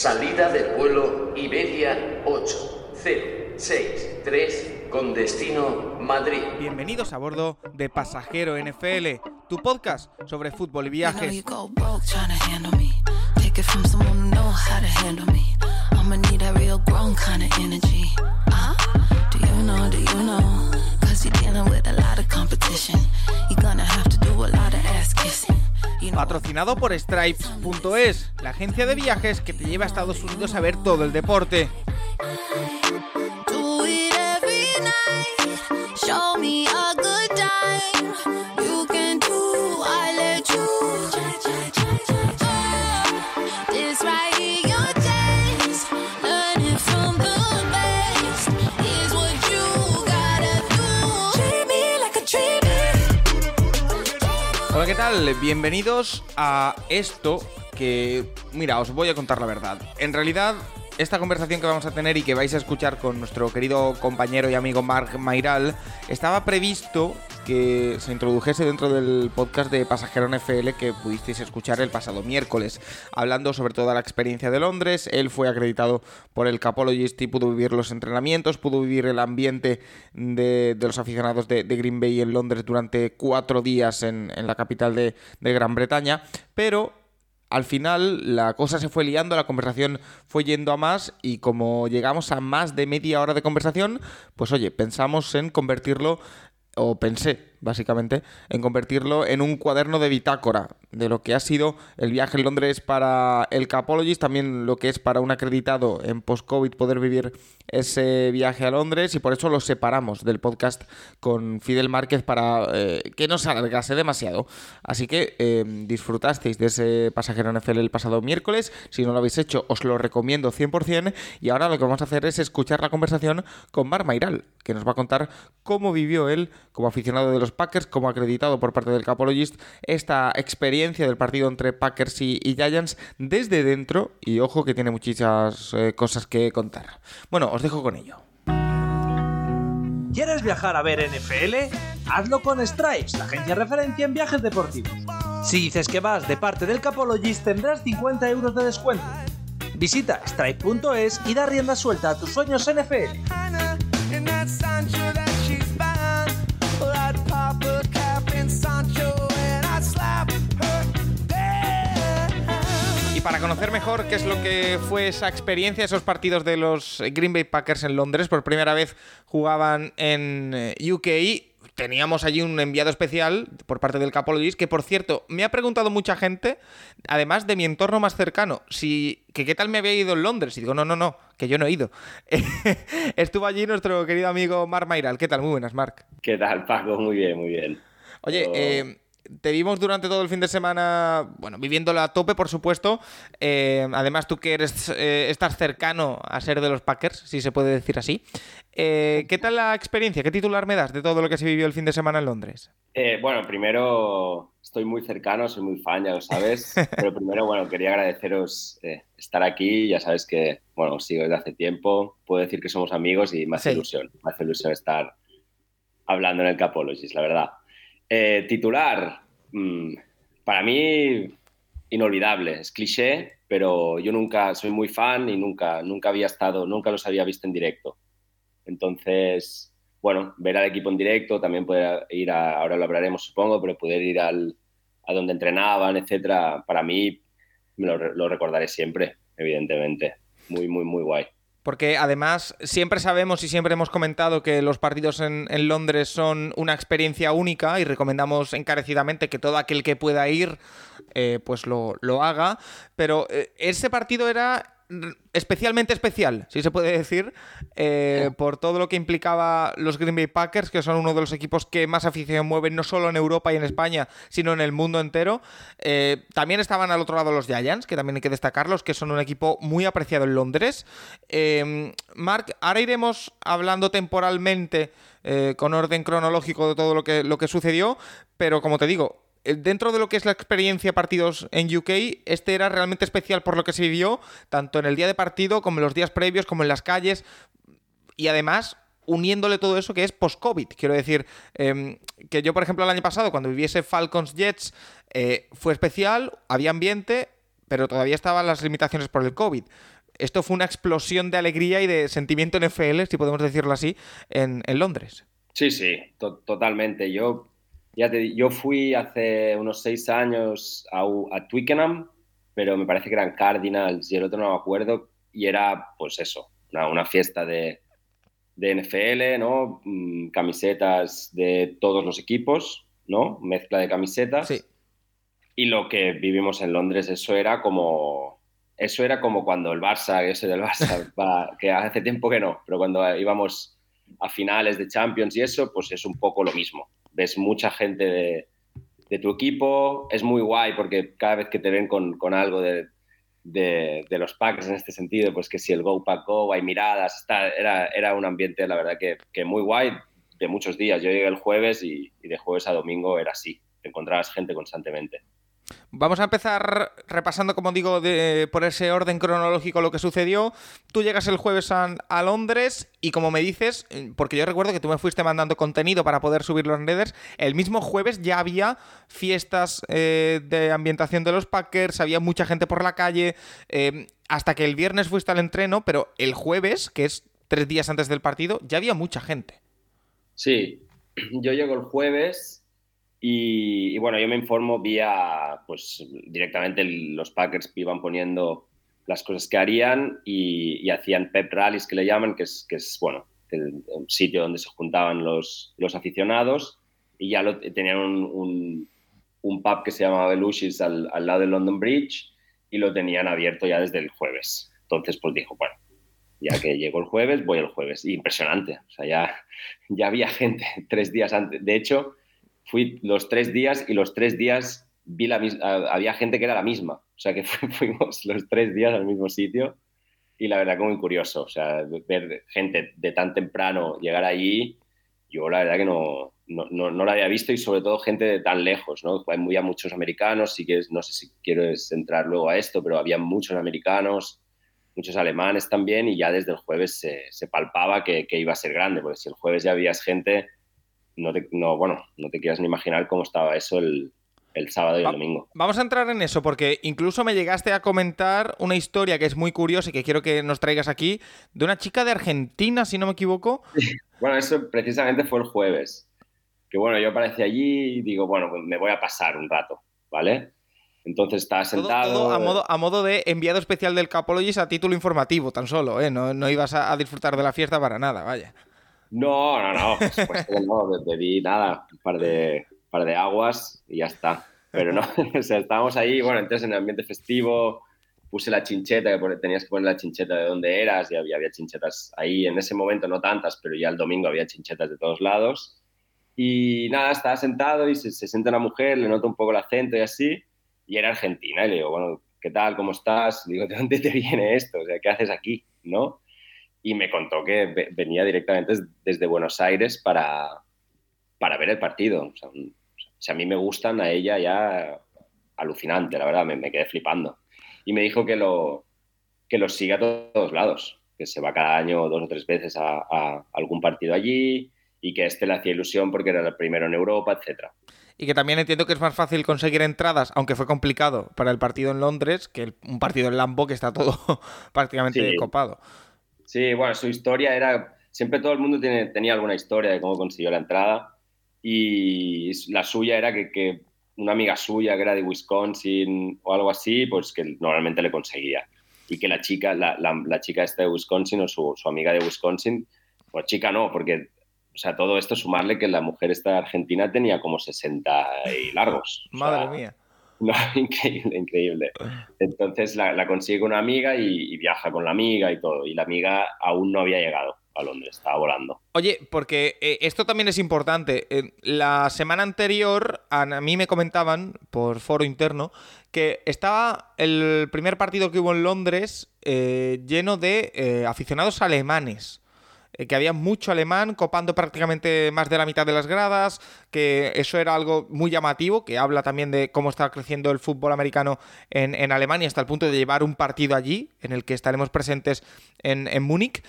Salida del vuelo Iberia 8063 con destino Madrid. Bienvenidos a bordo de Pasajero NFL, tu podcast sobre fútbol y viajes. Patrocinado por Stripes.es, la agencia de viajes que te lleva a Estados Unidos a ver todo el deporte. Bienvenidos a esto que, mira, os voy a contar la verdad. En realidad, esta conversación que vamos a tener y que vais a escuchar con nuestro querido compañero y amigo Mark Mairal estaba previsto que se introdujese dentro del podcast de Pasajero NFL que pudisteis escuchar el pasado miércoles, hablando sobre toda la experiencia de Londres. Él fue acreditado por el Capologist y pudo vivir los entrenamientos, pudo vivir el ambiente de, los aficionados de, Green Bay en Londres durante cuatro días en, la capital de, de Gran Bretaña, pero al final la cosa se fue liando, la conversación fue yendo a más y como llegamos a más de media hora de conversación, pues oye, pensamos en convertirlo o pensé básicamente, en convertirlo en un cuaderno de bitácora de lo que ha sido el viaje en Londres para el Capologist, también lo que es para un acreditado en post-COVID poder vivir ese viaje a Londres y por eso lo separamos del podcast con Fidel Márquez para eh, que no se alargase demasiado. Así que eh, disfrutasteis de ese pasajero NFL el pasado miércoles, si no lo habéis hecho os lo recomiendo 100% y ahora lo que vamos a hacer es escuchar la conversación con Mar Mairal, que nos va a contar cómo vivió él como aficionado de los Packers, como acreditado por parte del Capologist, esta experiencia del partido entre Packers y, Giants desde dentro. Y ojo que tiene muchísimas eh, cosas que contar. Bueno, os dejo con ello. ¿Quieres viajar a ver NFL? Hazlo con Stripes, la agencia referencia en viajes deportivos. Si dices que vas de parte del Capologist tendrás 50 euros de descuento. Visita stripe.es y da rienda suelta a tus sueños NFL. Y para conocer mejor qué es lo que fue esa experiencia, esos partidos de los Green Bay Packers en Londres, por primera vez jugaban en eh, UK teníamos allí un enviado especial por parte del Capologist, que por cierto, me ha preguntado mucha gente, además de mi entorno más cercano, si que qué tal me había ido en Londres. Y digo, no, no, no, que yo no he ido. Estuvo allí nuestro querido amigo Mark Mairal. ¿Qué tal? Muy buenas, Mark. ¿Qué tal, Paco? Muy bien, muy bien. Oye, eh, te vimos durante todo el fin de semana, bueno, viviéndola a tope, por supuesto. Eh, además, tú que eres, eh, estás cercano a ser de los Packers, si se puede decir así. Eh, ¿Qué tal la experiencia? ¿Qué titular me das de todo lo que se vivió el fin de semana en Londres? bueno, primero estoy muy cercano, soy muy fan, ya lo sabes. pero primero, bueno, quería agradeceros estar aquí. Ya sabes que, bueno, os sigo desde hace tiempo. Puedo decir que somos amigos y me hace ilusión. Me hace ilusión estar hablando en el Capologist, la verdad. Eh, titular, mm, para mí inolvidable, es cliché, pero yo nunca soy muy fan y nunca, nunca había estado, nunca los había visto en directo. Entonces, bueno, ver al equipo en directo, también poder ir a, ahora lo hablaremos supongo, pero poder ir al, a donde entrenaban, etcétera, para mí me lo, lo recordaré siempre, evidentemente. Muy, muy, muy guay. Porque además siempre sabemos y siempre hemos comentado que los partidos en, Londres son una experiencia única y recomendamos encarecidamente que todo aquel que pueda ir eh, pues lo, lo, haga. Pero eh, ese partido era especialmente especial, si se puede decir, eh, por todo lo que implicaba los Green Bay Packers, que son uno de los equipos que más afición mueven, no solo en Europa y en España, sino en el mundo entero. Eh, también estaban al otro lado los Giants, que también hay que destacarlos, que son un equipo muy apreciado en Londres. Eh, Mark, ahora iremos hablando temporalmente, con orden cronológico de todo lo que, lo que sucedió, pero como te digo, dentro de lo que es la experiencia partidos en UK, este era realmente especial por lo que se vivió, tanto en el día de partido como en los días previos, como en las calles. Y además, uniéndole todo eso que es post-COVID. Quiero decir, em, que yo, por ejemplo, el año pasado, cuando viviese Falcons Jets, eh, fue especial, había ambiente, pero todavía estaban las limitaciones por el COVID. Esto fue una explosión de alegría y de sentimiento en FL, si podemos decirlo así, en, Londres. Sí, sí, totalmente. Yo, ya yo fui hace unos seis años a, a Twickenham, pero me parece que eran Cardinals y el otro no me acuerdo, y era pues eso, una, fiesta de, de, NFL, ¿no? Mm, camisetas de todos los equipos, ¿no? Mezcla de camisetas. Sí. Y lo que vivimos en Londres, eso era como eso era como cuando el Barça, que soy del Barça, que hace tiempo que no, pero cuando íbamos a finales de Champions y eso, pues es un poco lo mismo. Ves mucha gente de, tu equipo, es muy guay porque cada vez que te ven con, algo de, los Packers en este sentido, pues que si el Go Pack Go, hay miradas, está, era, era un ambiente, la verdad, que, que, muy guay de muchos días. Yo llegué el jueves y, y de jueves a domingo era así, te encontrabas gente constantemente. Vamos a empezar repasando, como digo, por ese orden cronológico lo que sucedió. Tú llegas el jueves a, Londres y como me dices, porque yo recuerdo que tú me fuiste mandando contenido para poder subirlo en redes, el mismo jueves ya había fiestas eh, de ambientación de los Packers, había mucha gente por la calle, eh, hasta que el viernes fuiste al entreno, pero el jueves, que es tres días antes del partido, ya había mucha gente. Sí, yo llego el jueves y, bueno, yo me informo vía, pues directamente los Packers iban poniendo las cosas que harían y, hacían pep rallies que le llaman, que es, que es bueno, el, un sitio donde se juntaban los, los aficionados y ya lo, tenían un, un, pub que se llamaba Belushi's al, al, lado del London Bridge y lo tenían abierto ya desde el jueves. Entonces, pues dijo, bueno, ya que llegó el jueves, voy el jueves. impresionante, o sea, ya, ya había gente tres días antes. De hecho, fui los tres días y los tres días vi la había gente que era la misma. O sea, que fuimos los tres días al mismo sitio y la verdad que muy curioso. O sea, ver gente de tan temprano llegar allí, yo la verdad que no, no, no, la había visto y sobre todo gente de tan lejos, ¿no? Había muchos americanos, sí que no sé si quiero entrar luego a esto, pero había muchos americanos, muchos alemanes también y ya desde el jueves se, palpaba que, que, iba a ser grande, porque si el jueves ya había gente no, te, no, bueno, no te quieras ni imaginar cómo estaba eso el, sábado y el domingo. Vamos a entrar en eso, porque incluso me llegaste a comentar una historia que es muy curiosa y que quiero que nos traigas aquí, de una chica de Argentina, si no me equivoco. bueno, eso precisamente fue el jueves. Que bueno, yo aparecí allí y digo, bueno, pues me voy a pasar un rato, ¿vale? Entonces estaba sentado. a, modo, a modo de enviado especial del Capologist a título informativo, tan solo, ¿eh? No, no ibas a disfrutar de la fiesta para nada, vaya. No, no, no, por supuesto no, bebí nada, un par de, par de aguas y ya está. Pero no, o sea, estábamos ahí, bueno, entonces en el ambiente festivo puse la chincheta, que tenías que poner la chincheta de donde eras y había, chinchetas ahí, en ese momento no tantas, pero ya el domingo había chinchetas de todos lados. Y nada, estaba sentado y se, se sienta una mujer, le noto un poco el acento y así, y era argentina. Y le digo, bueno, ¿qué tal? ¿Cómo estás? Digo, ¿de dónde te viene esto? O sea, ¿qué haces aquí? ¿No? Y me contó que venía directamente desde Buenos Aires para, para ver el partido. O sea, si a mí me gustan, a ella ya alucinante, la verdad, me, quedé flipando. Y me dijo que lo, que lo sigue a todos lados, que se va cada año dos o tres veces a, algún partido allí y que este le hacía ilusión porque era el primero en Europa, etcétera. Y que también entiendo que es más fácil conseguir entradas, aunque fue complicado para el partido en Londres, que un partido en Lambo que está todo prácticamente copado. Sí, bueno, su historia era, siempre todo el mundo tiene, tenía alguna historia de cómo consiguió la entrada y la suya era que, una amiga suya que era de Wisconsin o algo así, pues que normalmente le conseguía. Y que la chica, la, la, chica esta de Wisconsin o su, su, amiga de Wisconsin, pues chica no, porque, o sea, todo esto sumarle que la mujer esta argentina tenía como 60 y largos. Madre mía. No, increíble, increíble. Entonces la, consigue una amiga y, viaja con la amiga y todo. Y la amiga aún no había llegado a Londres, estaba volando. Oye, porque eh, esto también es importante. la semana anterior a, mí me comentaban por foro interno que estaba el primer partido que hubo en Londres eh, lleno de eh, aficionados alemanes. Eh, que había mucho alemán copando prácticamente más de la mitad de las gradas, que eso era algo muy llamativo, que habla también de cómo está creciendo el fútbol americano en, Alemania hasta el punto de llevar un partido allí, en el que estaremos presentes en, en Múnich.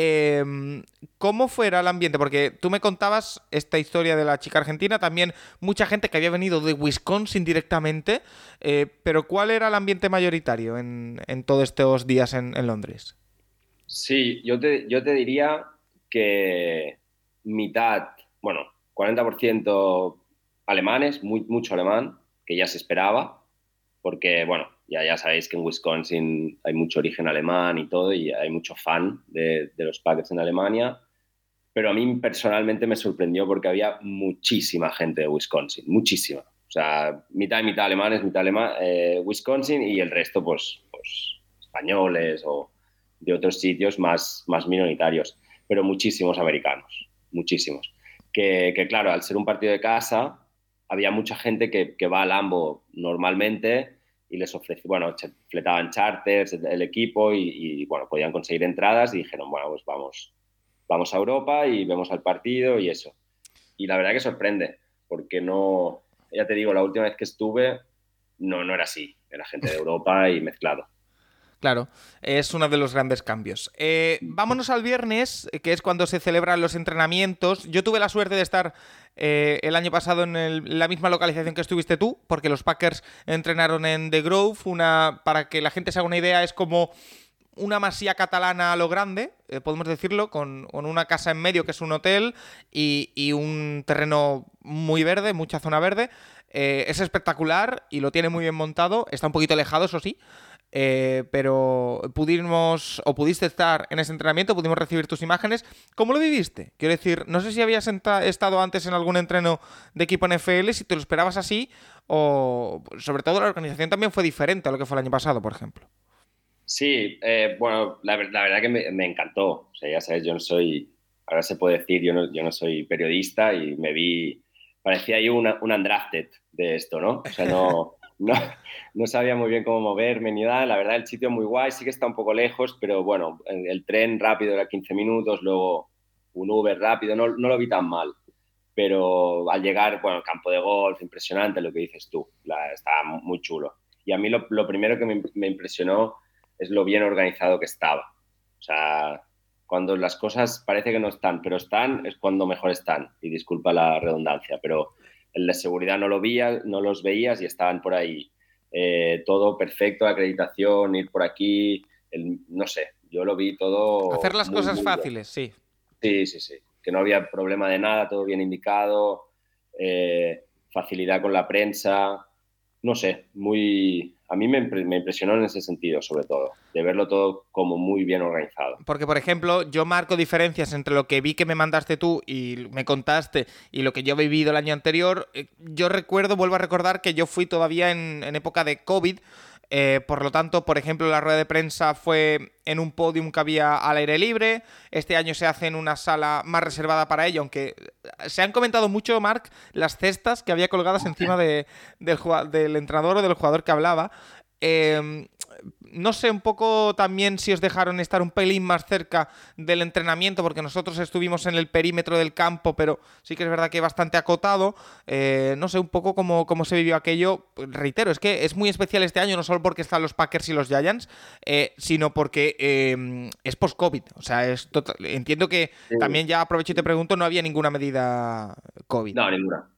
Em, ¿Cómo fuera el ambiente? Porque tú me contabas esta historia de la chica argentina, también mucha gente que había venido de Wisconsin directamente, eh, pero ¿cuál era el ambiente mayoritario en, todos estos días en, Londres? Sí, yo te, yo te diría que mitad, bueno, 40% alemanes, muy, mucho alemán, que ya se esperaba, porque, bueno, ya, ya sabéis que en Wisconsin hay mucho origen alemán y todo, y hay mucho fan de, los Packers en Alemania. Pero a mí personalmente me sorprendió porque había muchísima gente de Wisconsin, muchísima. O sea, mitad y mitad alemanes, mitad alemán, eh, Wisconsin y el resto, pues, pues, españoles o de otros sitios más, más minoritarios. Pero muchísimos americanos, muchísimos. Que, que, claro, al ser un partido de casa, había mucha gente que, que va al Lambo normalmente y les ofrecí, bueno, fletaban charters el equipo y, bueno, podían conseguir entradas y dijeron, bueno, pues vamos, vamos a Europa y vemos al partido y eso. Y la verdad que sorprende, porque no, ya te digo, la última vez que estuve no, no era así, era gente de Europa y mezclado. Claro, es uno de los grandes cambios. Eh, vámonos al viernes, que es cuando se celebran los entrenamientos. Yo tuve la suerte de estar eh, el año pasado en la misma localización que estuviste tú, porque los Packers entrenaron en The Grove. Una, para que la gente se haga una idea, es como una masía catalana a lo grande, eh, podemos decirlo, con, una casa en medio que es un hotel y, un terreno muy verde, mucha zona verde. es espectacular y lo tiene muy bien montado. Está un poquito alejado, eso sí. Eh, pero pudimos o pudiste estar en ese entrenamiento, pudimos recibir tus imágenes. ¿Cómo lo viviste? Quiero decir, no sé si habías estado antes en algún entreno de equipo NFL, si te lo esperabas así, o sobre todo la organización también fue diferente a lo que fue el año pasado, por ejemplo. Sí, eh, bueno, la, verdad que me, encantó. O sea, ya sabes, yo no soy, ahora se puede decir, yo no, yo no soy periodista y me vi, parecía ahí un undrafted de esto, ¿no? O sea, no no, no sabía muy bien cómo moverme ni nada. La verdad, el sitio muy guay, sí que está un poco lejos, pero bueno, el tren rápido era 15 minutos, luego un Uber rápido, no, no lo vi tan mal. Pero al llegar, bueno, el campo de golf, impresionante lo que dices tú, la, estaba muy chulo. Y a mí lo, lo primero que me, me, impresionó es lo bien organizado que estaba. O sea, cuando las cosas parece que no están, pero están, es cuando mejor están. Y disculpa la redundancia, pero el de seguridad no, lo veía, no los veías y estaban por ahí. Eh, todo perfecto, acreditación, ir por aquí, no sé, yo lo vi todo. Hacer las cosas fáciles, sí. Sí, sí, sí. Que no había problema de nada, todo bien indicado, eh, facilidad con la prensa, no sé, muy, a mí me, impresionó en ese sentido, sobre todo, de verlo todo como muy bien organizado. Porque, por ejemplo, yo marco diferencias entre lo que vi que me mandaste tú y me contaste y lo que yo he vivido el año anterior. Eh, yo recuerdo, vuelvo a recordar que yo fui todavía en, en época de COVID eh, por lo tanto, por ejemplo, la rueda de prensa fue en un podium que había al aire libre. Este año se hace en una sala más reservada para ello, aunque se han comentado mucho, Mark, las cestas que había colgadas encima del, del entrenador o del jugador que hablaba. Eh, no sé un poco también si os dejaron estar un pelín más cerca del entrenamiento, porque nosotros estuvimos en el perímetro del campo, pero sí que es verdad que bastante acotado. Eh, no sé un poco cómo, cómo, se vivió aquello. Reitero, es que es muy especial este año, no solo porque están los Packers y los Giants, eh, sino porque eh, es post-COVID. O sea, es entiendo que también ya aprovecho y te pregunto, no había ninguna medida COVID. No, ninguna.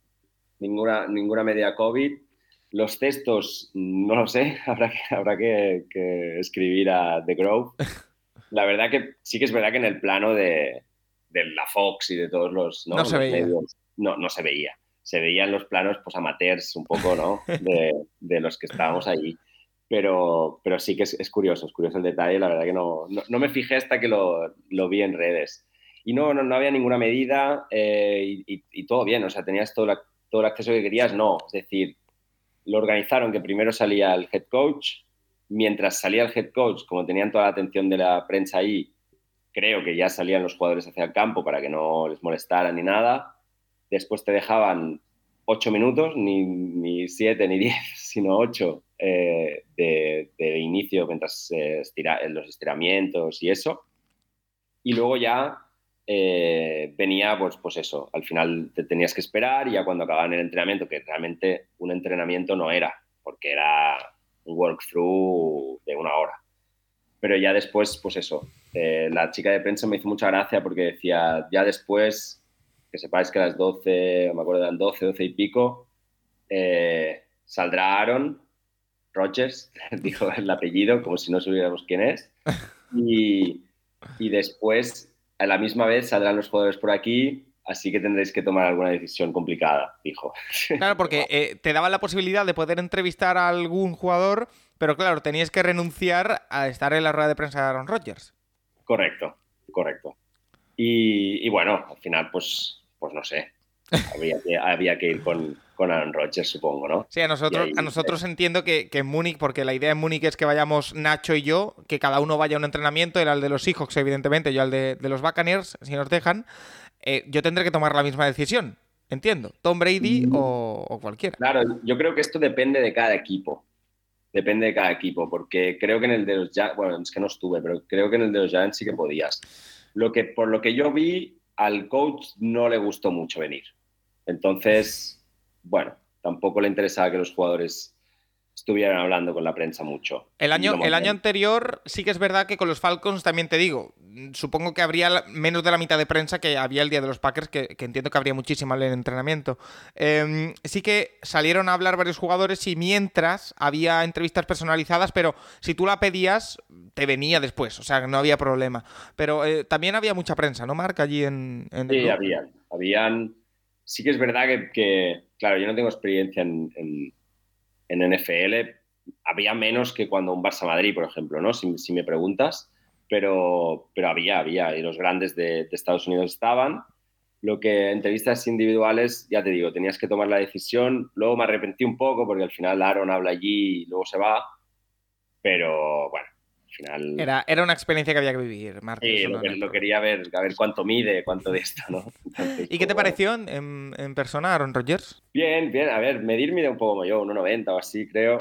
Ninguna, ninguna medida COVID los textos, no lo sé, habrá que, habrá que, escribir a The Grove. La verdad que sí que es verdad que en el plano de, la Fox y de todos los, ¿no? se veía. medios, no, no se veía. Se veían los planos pues amateurs un poco, ¿no? De, los que estábamos allí. Pero, pero sí que es, curioso, es curioso el detalle. La verdad que no, no, me fijé hasta que lo, vi en redes. Y no, no, había ninguna medida eh, y, todo bien, o sea, tenías todo, todo el acceso que querías, no. Es decir, lo organizaron que primero salía el head coach, mientras salía el head coach, como tenían toda la atención de la prensa ahí, creo que ya salían los jugadores hacia el campo para que no les molestaran ni nada. Después te dejaban ocho minutos, ni, siete ni diez, sino ocho eh, de, inicio mientras eh, estira, los estiramientos y eso. Y luego ya eh, venía, pues, pues eso, al final te tenías que esperar y ya cuando acababan el entrenamiento, que realmente un entrenamiento no era, porque era un walkthrough de una hora. Pero ya después, pues eso, eh, la chica de prensa me hizo mucha gracia porque decía, ya después, que sepáis que a las 12, me acuerdo eran 12, 12 y pico, eh, saldrá Aaron Rodgers, dijo el apellido, como si no supiéramos quién es, y, y después, a la misma vez, saldrán los jugadores por aquí, así que tendréis que tomar alguna decisión complicada, dijo. Claro, porque eh, te daba la posibilidad de poder entrevistar a algún jugador, pero claro, tenías que renunciar a estar en la rueda de prensa de Aaron Rodgers. Correcto, correcto. Y, y bueno, al final, pues, pues no sé, había que, había que ir con, con Aaron Rodgers, supongo, ¿no? Sí, a nosotros, ahí, a nosotros entiendo que, que en Múnich, porque la idea en Múnich es que vayamos Nacho y yo, que cada uno vaya a un entrenamiento, él al de los Seahawks, evidentemente, yo al de, de los Buccaneers, si nos dejan, eh, yo tendré que tomar la misma decisión, entiendo, Tom Brady o, o cualquiera. Claro, yo creo que esto depende de cada equipo. Depende de cada equipo, porque creo que en el de los Giants, bueno, es que no estuve, pero creo que en el de los Giants sí que podías. Lo que, por lo que yo vi, al coach no le gustó mucho venir. Entonces, bueno, tampoco le interesaba que los jugadores estuvieran hablando con la prensa mucho. El año, No el año anterior sí que es verdad que con los Falcons también te digo, supongo que habría menos de la mitad de prensa que había el día de los Packers, que, que entiendo que habría muchísima en el entrenamiento. Eh, sí que salieron a hablar varios jugadores y mientras había entrevistas personalizadas, pero si tú la pedías, te venía después, o sea, no había problema. Pero eh, también había mucha prensa, ¿no, Marc? Allí en, en Sí, habían. Habían. Sí que es verdad que, que, claro, yo no tengo experiencia en, en- NFL. Había menos que cuando un Barça-Madrid, por ejemplo, ¿no? Si, si me preguntas. Pero, pero había, había. Y los grandes de, de Estados Unidos estaban. Lo que entrevistas individuales, ya te digo, tenías que tomar la decisión. Luego me arrepentí un poco porque al final Aaron habla allí y luego se va. Pero bueno, al final. Era, era una experiencia que había que vivir, Marc. Sí, lo, que- lo quería ver, a ver cuánto mide, cuánto de esto, ¿no? Entonces, ¿Y qué te pareció en, en- en persona, Aaron Rodgers? Bien, bien, a ver, medir mide un poco como yo, 1,90 o así, creo.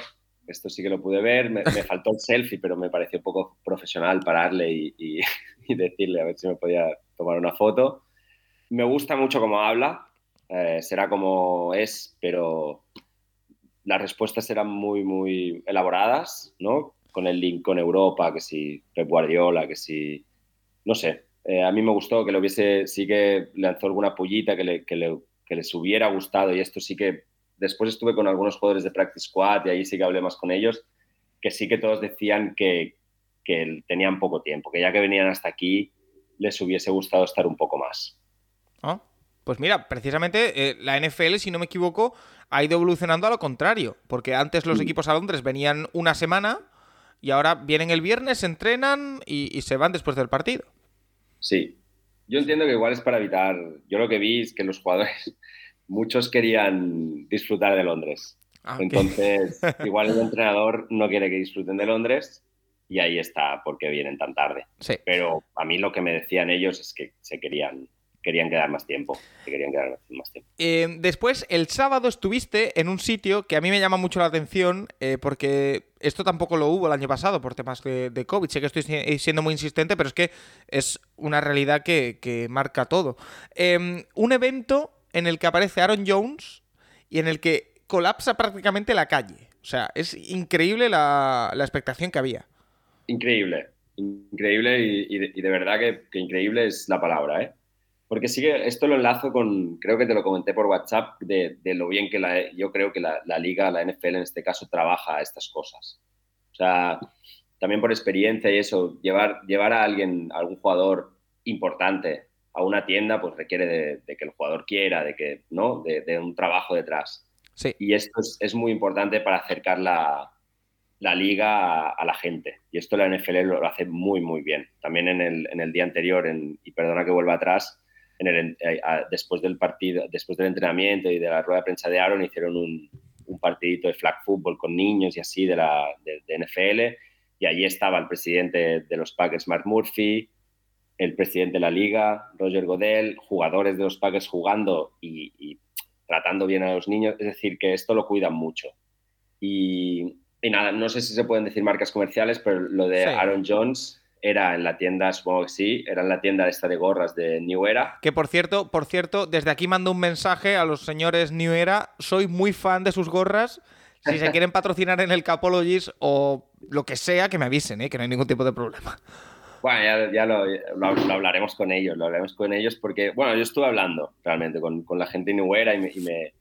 Esto sí que lo pude ver. Me, me faltó el selfie, pero me pareció un poco profesional pararle y, y- y decirle a ver si me podía tomar una foto. Me gusta mucho cómo habla, eh, será como es, pero las respuestas eran muy, muy elaboradas, ¿no? Con el link con Europa, que si Pep Guardiola, que si... No sé, eh, a mí me gustó que lo hubiese, sí que lanzó alguna pullita que, le, que, le, que les hubiera gustado y esto sí que... Después estuve con algunos jugadores de Practice Squad y ahí sí que hablé más con ellos, que sí que todos decían que, que tenían poco tiempo, que ya que venían hasta aquí les hubiese gustado estar un poco más. Ah, Pues mira, precisamente eh, la NFL, si no me equivoco, ha ido evolucionando a lo contrario, porque antes los Mm. equipos a Londres venían una semana y ahora vienen el viernes, se entrenan y, y se van después del partido. Sí, yo entiendo que igual es para evitar. Yo lo que vi es que los jugadores, muchos querían disfrutar de Londres. Ah. Entonces, igual el entrenador no quiere que disfruten de Londres y ahí está porque vienen tan tarde. Sí. Pero a mí lo que me decían ellos es que se querían, querían quedar más tiempo. Que querían quedar más tiempo. Eh, después, el sábado estuviste en un sitio que a mí me llama mucho la atención, eh, porque esto tampoco lo hubo el año pasado por temas de, de COVID. Sé que estoy si- siendo muy insistente, pero es que es una realidad que, que marca todo. Eh, un evento en el que aparece Aaron Jones y en el que colapsa prácticamente la calle. O sea, es increíble la, la expectación que había. Increíble, increíble y, y de, y de verdad que, que increíble es la palabra, ¿eh? Porque sí que esto lo enlazo con, creo que te lo comenté por WhatsApp, de, de lo bien que la, yo creo que la, la, liga, la NFL en este caso, trabaja estas cosas. O sea, también por experiencia y eso, llevar, llevar a alguien, a algún jugador importante a una tienda, pues requiere de, de que el jugador quiera, de que, ¿no? De, de un trabajo detrás. Sí. Y esto es, es muy importante para acercar la, la liga a, a, la gente. Y esto la NFL lo, lo hace muy, muy bien. También en el, en el día anterior, en, y perdona que vuelva atrás, en el, eh, después del partido, después del entrenamiento y de la rueda de prensa de Aaron, hicieron un, un partidito de flag football con niños y así de, la, de, de NFL. Y allí estaba el presidente de los Packers, Mark Murphy, el presidente de la liga, Roger Godell, jugadores de los Packers jugando y, y tratando bien a los niños. Es decir, que esto lo cuidan mucho. Y, y nada, no sé si se pueden decir marcas comerciales, pero lo de sí. Aaron Jones era en la tienda, supongo que sí, era en la tienda esta de gorras de New Era. Que por cierto, por cierto, desde aquí mando un mensaje a los señores New Era. Soy muy fan de sus gorras. Si se quieren patrocinar en el Capologist o lo que sea, que me avisen, ¿eh? que no hay ningún tipo de problema. Bueno, ya, lo, hablaremos con ellos, lo hablaremos con ellos porque, bueno, yo estuve hablando realmente con, la gente de New Era y me,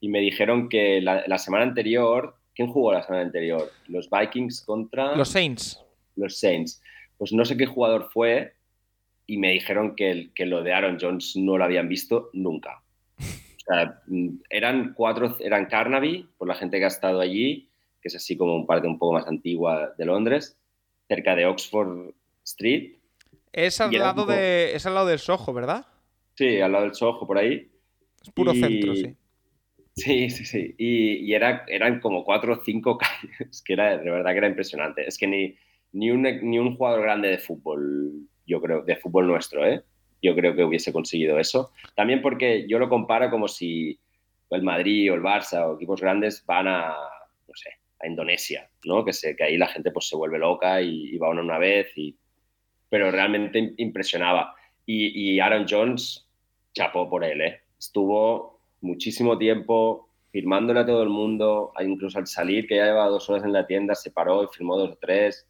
y me, dijeron que la, la semana anterior, ¿quién jugó la semana anterior? Los Vikings contra... Los Saints. Los Saints pues no sé qué jugador fue y me dijeron que, que lo de Aaron Jones no lo habían visto nunca. O sea, mm, eran cuatro, eran Carnaby, por la gente que ha estado allí, que es así como un parque un poco más antigua de Londres, cerca de Oxford Street. Es al, lado, de, es al lado del Soho, ¿verdad? Sí, al lado del Soho, por ahí. Es puro centro, sí. Sí, sí, sí. Y, era, eran como cuatro o cinco calles, que era, de verdad que era impresionante. Es que ni, ni un, ni un jugador grande de fútbol, yo creo, de fútbol nuestro, ¿eh? Yo creo que hubiese conseguido eso. También porque yo lo comparo como si el Madrid o el Barça o equipos grandes van a, no sé, a Indonesia, ¿no? Que, sé, que ahí la gente pues se vuelve loca y, va una, una vez, y... pero realmente impresionaba. Y, y Aaron Jones, chapó por él, ¿eh? Estuvo muchísimo tiempo firmándole a todo el mundo, incluso al salir, que ya llevaba dos horas en la tienda, se paró y firmó dos o tres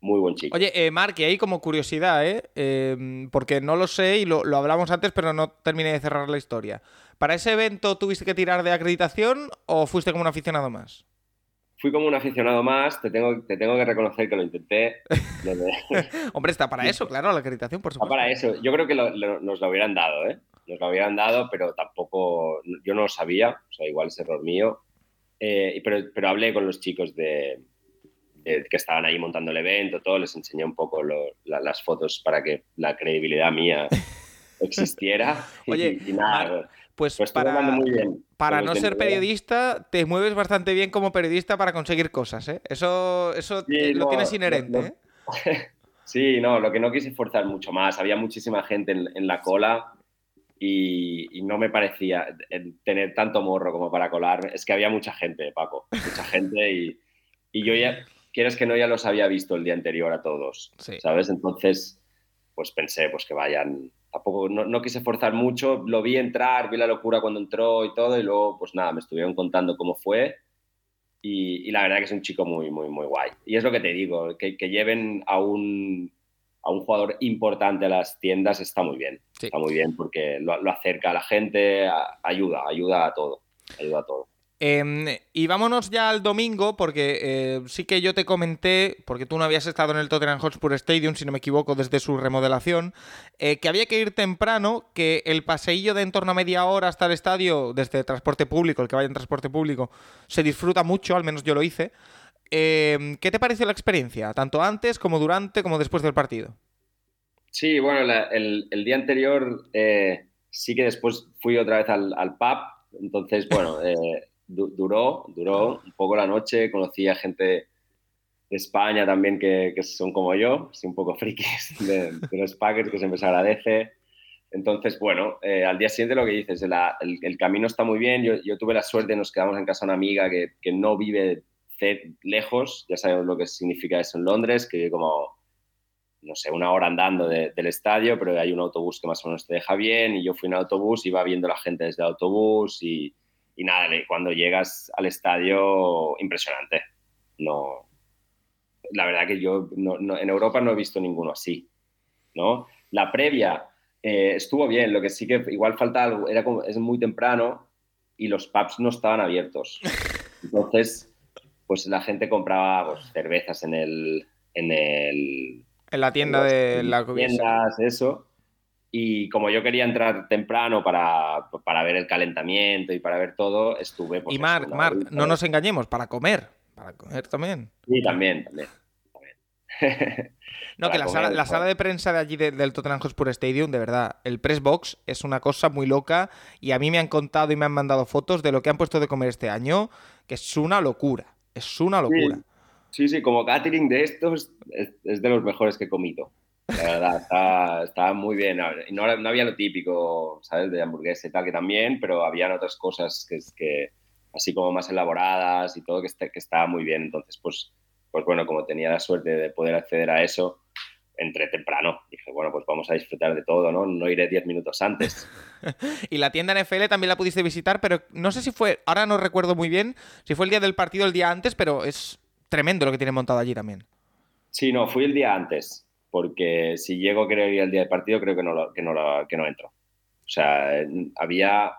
muy buen chico. Oye, eh, Mark, y ahí como curiosidad, ¿eh? Em, porque no lo sé y lo, hablamos antes, pero no terminé de cerrar la historia. ¿Para ese evento tuviste que tirar de acreditación o fuiste como un aficionado más? Fui como un aficionado más, te tengo, te tengo que reconocer que lo intenté. Hombre, está para eso, claro, la acreditación, por supuesto. Está para eso. Yo creo que nos lo hubieran dado, ¿eh? Nos lo hubieran dado, pero tampoco, yo no lo sabía, o sea, igual es error mío. Eh, pero, pero hablé con los chicos de, eh, que estaban ahí montando el evento, todo, les enseñé un poco las fotos para que la credibilidad mía existiera. Oye, y, nada, pues, pues para, muy bien, para no ser periodista, te mueves bastante bien como periodista para conseguir cosas, ¿eh? Eso, eso lo tienes inherente, ¿eh? Sí, no, lo que no quise forzar mucho más. Había muchísima gente en, la cola y, y, no me parecía tener tanto morro como para colar. Es que había mucha gente, Paco, mucha gente y, y yo ya quieres que no, ya los había visto el día anterior a todos, ¿sabes? Entonces, pues pensé, pues que vayan. Tampoco, no, quise forzar mucho, lo vi entrar, vi la locura cuando entró y todo, y luego, pues nada, me estuvieron contando cómo fue. Y, la verdad que es un chico muy, muy, muy guay. Y es lo que te digo, que, lleven a un, a un jugador importante a las tiendas está muy bien. Está muy bien porque lo, lo acerca a la gente, ayuda, ayuda a todo. Ayuda a todo. Em, y vámonos ya al domingo, porque eh, sí que yo te comenté, porque tú no habías estado en el Tottenham Hotspur Stadium, si no me equivoco, desde su remodelación, eh, que había que ir temprano, que el paseillo de en torno a media hora hasta el estadio, desde transporte público, el que vaya en transporte público, se disfruta mucho, al menos yo lo hice. Em, ¿Qué te pareció la experiencia, tanto antes como durante, como después del partido? Sí, bueno, el, día anterior eh, sí que después fui otra vez al, al pub, entonces, bueno, duró, duró un poco la noche, conocí a gente de España también que, que son como yo, un poco frikis de, los Packers, que siempre se agradece. Entonces, bueno, eh, al día siguiente lo que dices, el, el, camino está muy bien. Yo, yo, tuve la suerte, nos quedamos en casa de una amiga que, que no vive lejos, ya sabemos lo que significa eso en Londres, que vive como, no sé, una hora andando del estadio, pero hay un autobús que más o menos te deja bien y yo fui en autobús, iba viendo la gente desde el autobús y, y nada, cuando llegas al estadio, impresionante. No, la verdad que yo en Europa no he visto ninguno así, ¿no? La previa eh, estuvo bien, lo que sí que igual falta algo, era como, es muy temprano y los pubs no estaban abiertos. Entonces, pues la gente compraba pues, cervezas en el, en el... En la tienda de la tiendas, eso. Y como yo quería entrar temprano para, para ver el calentamiento y para ver todo, estuve... Pues, y Marc, no nos engañemos, para comer. Para comer también. Sí, también, también. no, que la, sala, la sala, de prensa de allí del Tottenham Hotspur Stadium, de verdad, el press box es una cosa muy loca y a mí me han contado y me han mandado fotos de lo que han puesto de comer este año, que es una locura, es una locura. Sí, sí, como catering de estos es de los mejores que he comido. La verdad, estaba, muy bien. No, no, había lo típico, ¿sabes? De hamburguesa y tal, que también, pero habían otras cosas que, que así como más elaboradas y todo, que, que estaba muy bien. Entonces, pues, pues bueno, como tenía la suerte de poder acceder a eso, entré temprano. Dije, bueno, pues vamos a disfrutar de todo, ¿no? No iré 10 minutos antes. y la tienda NFL también la pudiste visitar, pero no sé si fue, ahora no recuerdo muy bien, si fue el día del partido el día antes, pero es tremendo lo que tiene montado allí también. Sí, no, fui el día antes, porque si llego a querer ir el día del partido, creo que no, que no, que no entro. O sea, había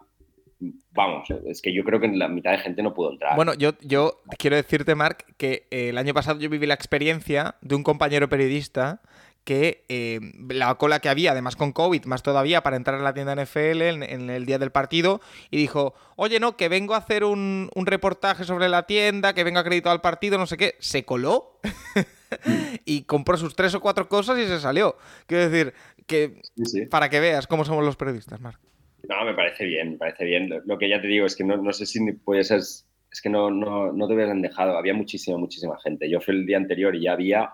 vamos, es que yo creo que la mitad de gente no pudo entrar. Bueno, yo, yo quiero decirte, Marc, que eh, el año pasado yo viví la experiencia de un compañero periodista que eh, la cola que había, además con COVID, más todavía, para entrar en la tienda NFL en, el día del partido, y dijo, oye, no, que vengo a hacer un, reportaje sobre la tienda, que vengo acreditado al partido, no sé qué, se coló y compró sus tres o cuatro cosas y se salió. Quiero decir, que para que veas cómo somos los periodistas, Marc. No, me parece bien, me parece bien. Lo que ya te digo es que no, no sé si puede ser, es que no, no, no te hubieran dejado, había muchísima, muchísima gente. Yo fui el día anterior y ya había,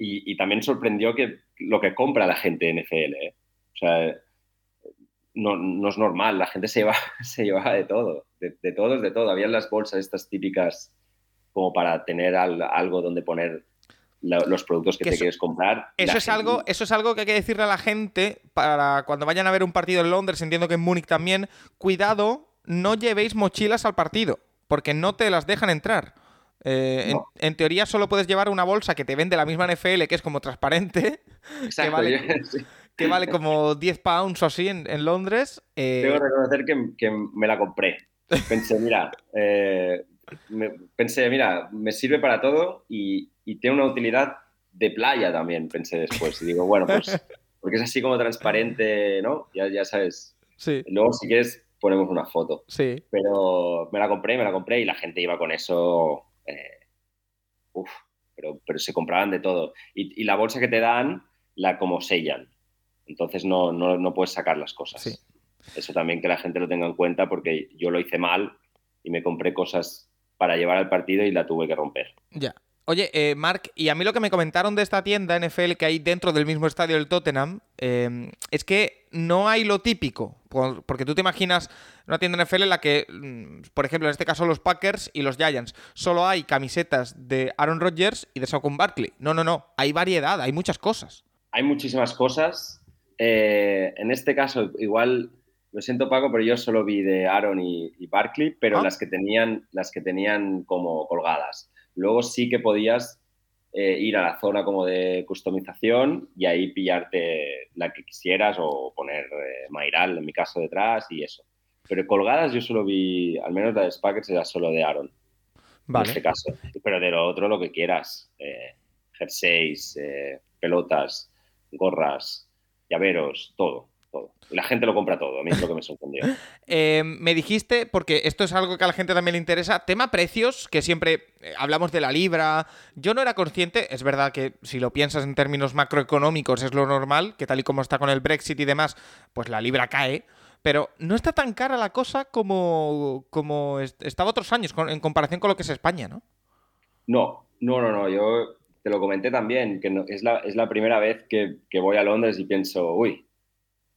y, y también sorprendió que lo que compra la gente en NFL, ¿eh? o sea, no, no, es normal, la gente se lleva, se lleva de todo, de, de todo es de todo. Habían las bolsas estas típicas como para tener algo donde poner los productos que, te quieres comprar. Eso es, algo, eso es algo que hay que decirle a la gente para cuando vayan a ver un partido en Londres, entiendo que en Múnich también, cuidado, no llevéis mochilas al partido, porque no te las dejan entrar. Eh, en, teoría solo puedes llevar una bolsa que te vende la misma NFL, que es como transparente, que, vale, que, vale, como 10 pounds o así en, Londres. Eh... Tengo que reconocer que, me la compré. Pensé, mira, eh, pensé, mira, me sirve para todo y, tiene una utilidad de playa también, pensé después. Y digo, bueno, pues, porque es así como transparente, ¿no? Ya, ya sabes. Sí. Luego, si quieres, ponemos una foto. Sí. Pero me la compré, me la compré y la gente iba con eso. Eh, uf, pero, pero se compraban de todo. Y, la bolsa que te dan, la como sellan. Entonces no, no, no puedes sacar las cosas. Sí. Eso también que la gente lo tenga en cuenta porque yo lo hice mal y me compré cosas para llevar al partido y la tuve que romper. Ya. Oye, eh, Mark, y a mí lo que me comentaron de esta tienda NFL que hay dentro del mismo estadio del Tottenham em, es que no hay lo típico. Porque tú te imaginas una tienda NFL en la que, mm, por ejemplo, en este caso los Packers y los Giants, solo hay camisetas de Aaron Rodgers y de Saquon Barkley. No, no, no. Hay variedad, hay muchas cosas. Hay muchísimas cosas. Eh, en este caso, igual lo siento Paco, pero yo solo vi de Aaron y, Barkley, pero ah. las que tenían las que tenían como colgadas. Luego sí que podías eh, ir a la zona como de customización y ahí pillarte la que quisieras o poner eh, Mairal en mi caso detrás y eso. Pero colgadas yo solo vi, al menos la de Spackers era solo de Aaron. En este caso. Pero de lo otro lo que quieras. Eh, jerseys, pelotas, gorras, llaveros, todo todo. La gente lo compra todo, a mí es lo que me sorprendió. Eh, me dijiste, porque esto es algo que a la gente también le interesa, tema precios, que siempre eh, hablamos de la libra. Yo no era consciente, es verdad que si lo piensas en términos macroeconómicos es lo normal, que tal y como está con el Brexit y demás, pues la libra cae. Pero no está tan cara la cosa como, como estaba otros años en comparación con lo que es España, ¿no? No, no, no, no. Yo te lo comenté también, que es, la, es la primera vez que, que voy a Londres y pienso, uy,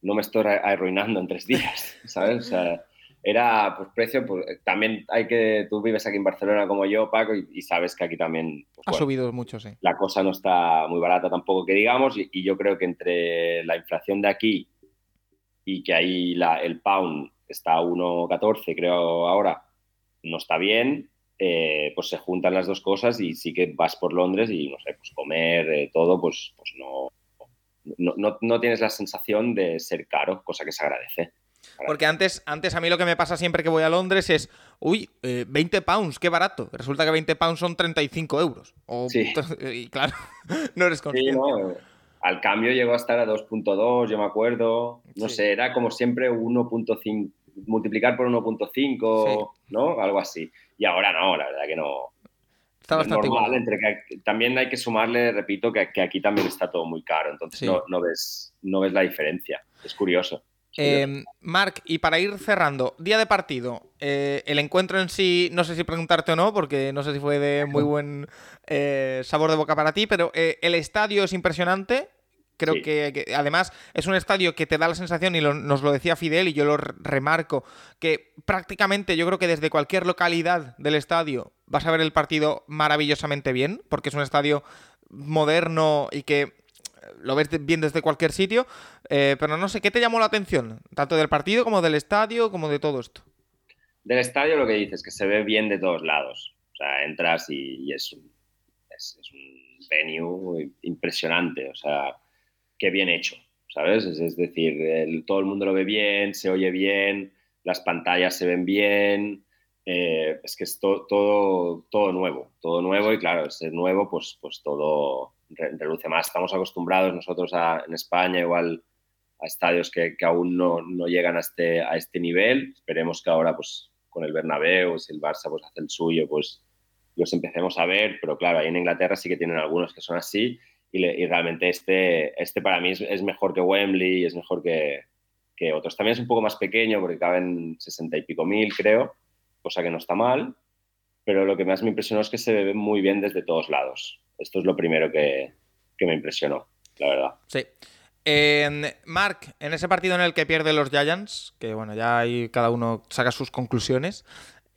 no me estoy arruinando en tres días, ¿sabes? O sea, era, pues, precio, pues, también hay que, tú vives aquí en Barcelona como yo, Paco, y, sabes que aquí también... Pues, ha subido mucho, sí. La cosa no está muy barata tampoco que digamos, y, yo creo que entre la inflación de aquí y que ahí la, el pound está a 1,14, creo ahora, no está bien, eh, pues se juntan las dos cosas y sí que vas por Londres y, no sé, pues comer, eh, todo, pues, pues no, no, tienes la sensación de ser caro, cosa que se agradece. Porque antes, antes a mí lo que me pasa siempre que voy a Londres es, uy, 20 eh, pounds, qué barato. Resulta que 20 pounds son 35 euros. sí. Y claro, no eres consciente. Al cambio llegó a estar a 2.2, yo me acuerdo. No sé, era como siempre 1.5, multiplicar por 1.5, ¿no? Algo así. Y ahora no, la verdad que no. Está bastante normal, Entre que, también hay que sumarle, repito, que, aquí también está todo muy caro, entonces no, ves, no ves la diferencia. Es curioso. Eh, Marc, y para ir cerrando, día de partido, eh, el encuentro en sí, no sé si preguntarte o no, porque no sé si fue de muy buen eh, sabor de boca para ti, pero el estadio es impresionante, Creo que, además es un estadio que te da la sensación, y nos lo decía Fidel, y yo lo remarco, que prácticamente yo creo que desde cualquier localidad del estadio vas a ver el partido maravillosamente bien, porque es un estadio moderno y que lo ves bien desde cualquier sitio, eh, pero no sé, ¿qué te llamó la atención? Tanto del partido como del estadio, como de todo esto. Del estadio lo que dices, que se ve bien de todos lados. O sea, entras y, es, un, es, un venue impresionante, o sea, qué bien hecho, ¿sabes? Es, decir, todo el mundo lo ve bien, se oye bien, las pantallas se ven bien, eh, es que es todo, todo nuevo, todo nuevo y claro, es nuevo, pues, pues todo reluce más. Estamos acostumbrados nosotros en España igual a estadios que, que aún no, no, llegan a este, a este nivel. Esperemos que ahora pues con el Bernabéu, si el Barça pues hace el suyo, pues los empecemos a ver, pero claro, ahí en Inglaterra sí que tienen algunos que son así y, y realmente este, este para mí es, es, mejor que Wembley, es mejor que, que otros. También es un poco más pequeño porque caben sesenta y pico mil, creo, cosa que no está mal, pero lo que más me impresionó es que se ve muy bien desde todos lados. Esto es lo primero que, que me impresionó, la verdad. Sí. Eh, Mark, en ese partido en el que pierden los Giants, que bueno, ya ahí cada uno saca sus conclusiones.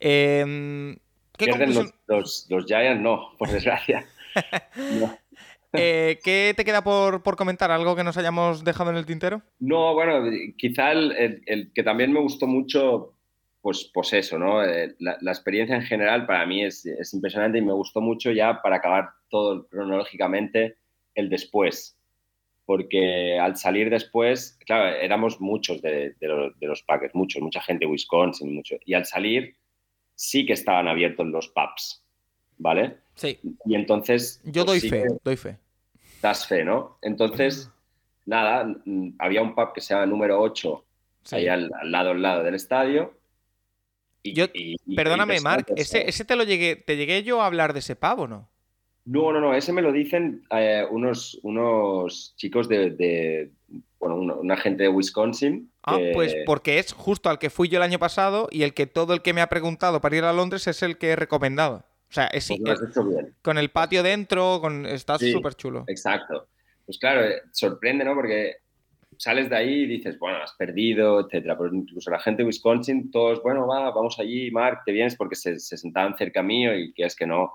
Eh, ¿qué pierden los, los, los, Giants, no, por desgracia. no. Eh, ¿Qué te queda por, por, comentar? ¿Algo que nos hayamos dejado en el tintero? No, bueno, quizá el, que también me gustó mucho, pues, pues eso, ¿no? Eh, la, experiencia en general para mí es, es, impresionante y me gustó mucho ya para acabar todo cronológicamente el después. Porque al salir después, claro, éramos muchos de, los, de los Packers, muchos, mucha gente Wisconsin, mucho. Y al salir sí que estaban abiertos los pubs, ¿vale? Sí. Y entonces... Yo pues, doy sí fe, doy fe. Das fe, ¿no? Entonces, nada, había un pub que se llama número 8, Sí. ahí al, al lado, al lado del estadio. Y, Yo- y- y- Perdóname, y Mark, ¿ese, te lo llegué, te llegué yo a hablar de ese pavo, no? No, no, no, ese me lo dicen eh, unos, unos chicos de, de- bueno, una, una gente de Wisconsin. Ah, que- pues porque es justo al que fui yo el año pasado y el que todo el que me ha preguntado para ir a Londres es el que he recomendado. O sea, es, pues lo has hecho bien. con el patio dentro, con está Sí. súper chulo. Exacto. Pues claro, eh, sorprende, ¿no? Porque sales de ahí y dices, bueno, has perdido, etcétera. Pero incluso la gente de Wisconsin, todos, bueno, va, vamos allí, Mark, te vienes, porque se, se sentaban cerca mío y que es que no,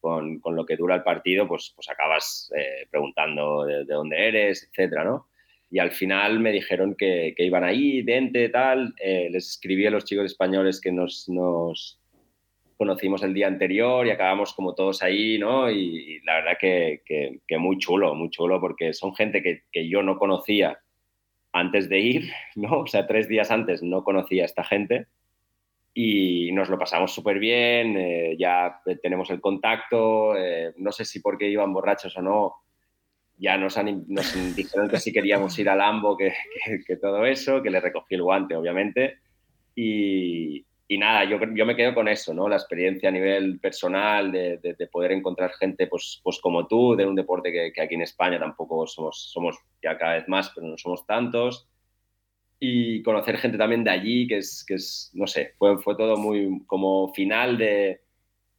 con, con lo que dura el partido, pues, pues acabas eh, preguntando de, de dónde eres, etcétera, ¿no? Y al final me dijeron que, que iban ahí, dente, tal. Eh, les escribí a los chicos españoles que nos, nos conocimos el día anterior y acabamos como todos ahí, ¿no? Y, y la verdad que, que, que, muy chulo, muy chulo, porque son gente que, que, yo no conocía antes de ir, ¿no? O sea, tres días antes no conocía a esta gente y nos lo pasamos súper bien, eh, ya tenemos el contacto, eh, no sé si porque iban borrachos o no, ya nos, han, nos dijeron que si queríamos ir al Ambo, que, que, que, todo eso, que le recogí el guante, obviamente. Y, y nada, yo, yo, me quedo con eso, ¿no? La experiencia a nivel personal de, de, de poder encontrar gente pues, pues como tú, de un deporte que, que, aquí en España tampoco somos, somos ya cada vez más, pero no somos tantos. Y conocer gente también de allí, que es, que es no sé, fue, fue todo muy como final de,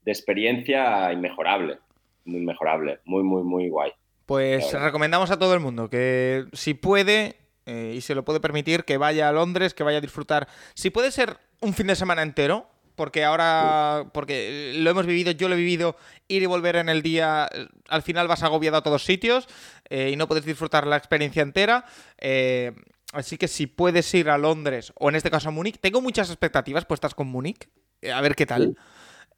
de experiencia inmejorable, muy inmejorable, muy, muy, muy guay. Pues recomendamos a todo el mundo que si puede eh, y se lo puede permitir, que vaya a Londres, que vaya a disfrutar. Si puede ser un fin de semana entero, porque ahora, porque lo hemos vivido, yo lo he vivido, ir y volver en el día, al final vas agobiado a todos sitios eh, y no puedes disfrutar la experiencia entera. Eh, así que si puedes ir a Londres, o en este caso a Múnich, tengo muchas expectativas puestas con Múnich, eh, a ver qué tal.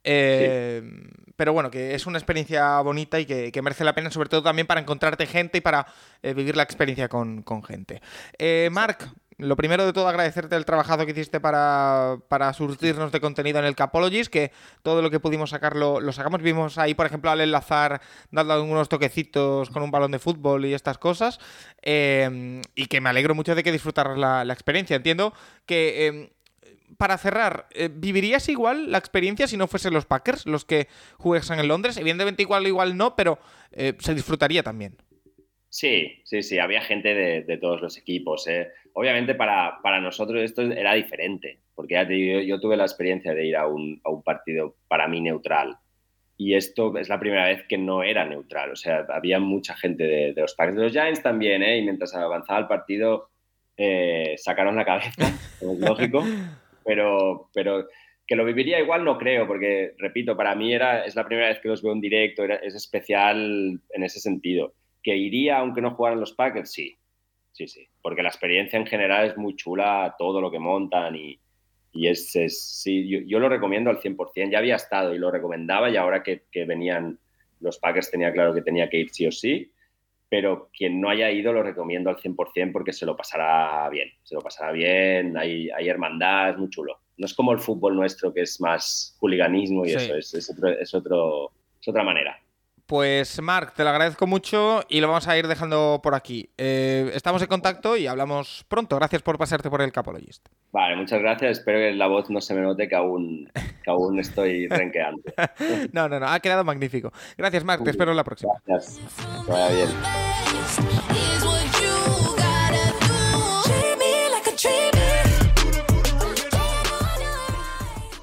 Eh, sí. Pero bueno, que es una experiencia bonita y que, que, merece la pena, sobre todo también para encontrarte gente y para vivir la experiencia con, con gente. Marc, lo primero de todo, agradecerte el trabajazo que hiciste para, para surtirnos de contenido en el Capologist, que todo lo que pudimos sacar lo, sacamos. Vimos ahí, por ejemplo, al enlazar, dando algunos toquecitos con un balón de fútbol y estas cosas. Eh, y que me alegro mucho de que disfrutaras la, experiencia. Entiendo que eh, para cerrar, eh, ¿vivirías igual la experiencia si no fuesen los Packers los que juegan en Londres? Evidentemente igual igual no, pero se disfrutaría también. Sí, sí, sí, había gente de, de todos los equipos. Eh. Obviamente para, para, nosotros esto era diferente, porque ya te digo, yo, tuve la experiencia de ir a un, a un, partido para mí neutral. Y esto es la primera vez que no era neutral. O sea, había mucha gente de, los Packers, de los Giants también, ¿eh? y mientras avanzaba el partido eh, sacaron la cabeza, es lógico. pero, pero que lo viviría igual no creo, porque, repito, para mí era, es la primera vez que los veo en directo, era, es especial en ese sentido. ¿Que iría aunque no jugaran los Packers? Sí, sí, sí. Porque la experiencia en general es muy chula, todo lo que montan y, y es, sí, yo, lo recomiendo al 100%. Ya había estado y lo recomendaba y ahora que, que venían los Packers tenía claro que tenía que ir sí o sí pero quien no haya ido lo recomiendo al 100% porque se lo pasará bien, se lo pasará bien, hay, hay hermandad, es muy chulo. No es como el fútbol nuestro que es más hooliganismo y eso, es, es, otro, es, otro, es otra manera. Pues Marc, te lo agradezco mucho y lo vamos a ir dejando por aquí. Eh, estamos en contacto y hablamos pronto. Gracias por pasarte por el Capologist. Vale, muchas gracias. Espero que la voz no se me note que aún, que aún estoy renqueando. no, no, no, ha quedado magnífico. Gracias, Marc. Te espero en la próxima. Gracias. Que vaya bien.